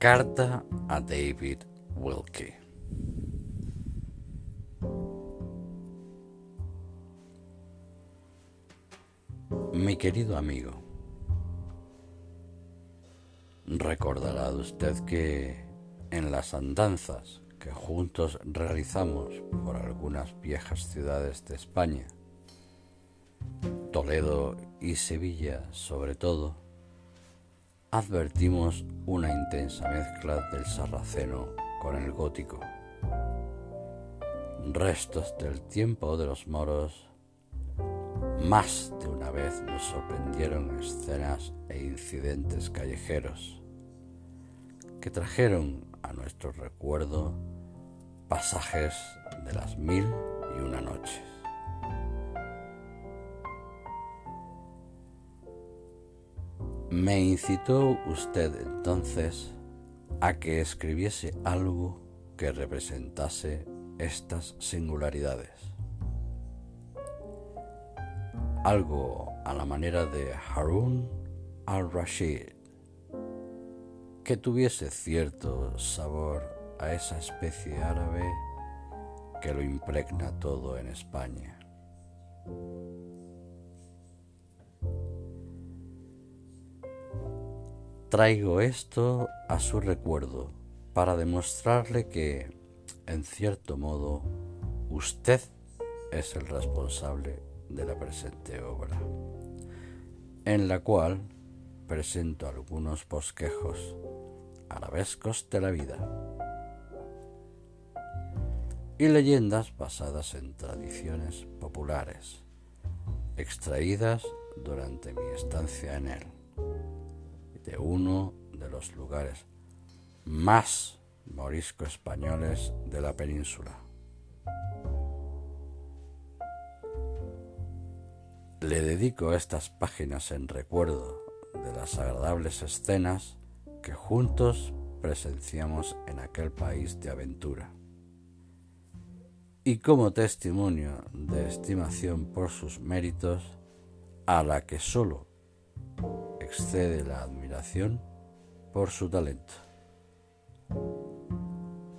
Carta a David Wilkie. Mi querido amigo, recordará usted que en las andanzas que juntos realizamos por algunas viejas ciudades de España, Toledo y Sevilla sobre todo, advertimos una intensa mezcla del sarraceno con el gótico. Restos del tiempo de los moros, más de una vez nos sorprendieron escenas e incidentes callejeros que trajeron a nuestro recuerdo pasajes de las mil y una noches. Me incitó usted entonces a que escribiese algo que representase estas singularidades. Algo a la manera de Harun al-Rashid, que tuviese cierto sabor a esa especie árabe que lo impregna todo en España. Traigo esto a su recuerdo para demostrarle que, en cierto modo, usted es el responsable de la presente obra, en la cual presento algunos bosquejos arabescos de la vida y leyendas basadas en tradiciones populares, extraídas durante mi estancia en él de uno de los lugares más morisco españoles de la península. Le dedico estas páginas en recuerdo de las agradables escenas que juntos presenciamos en aquel país de aventura. Y como testimonio de estimación por sus méritos, a la que solo excede la admiración por su talento.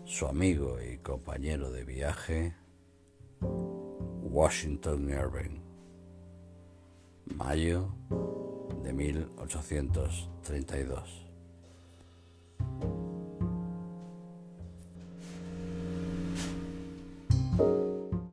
Su amigo y compañero de viaje, Washington Irving, mayo de 1832.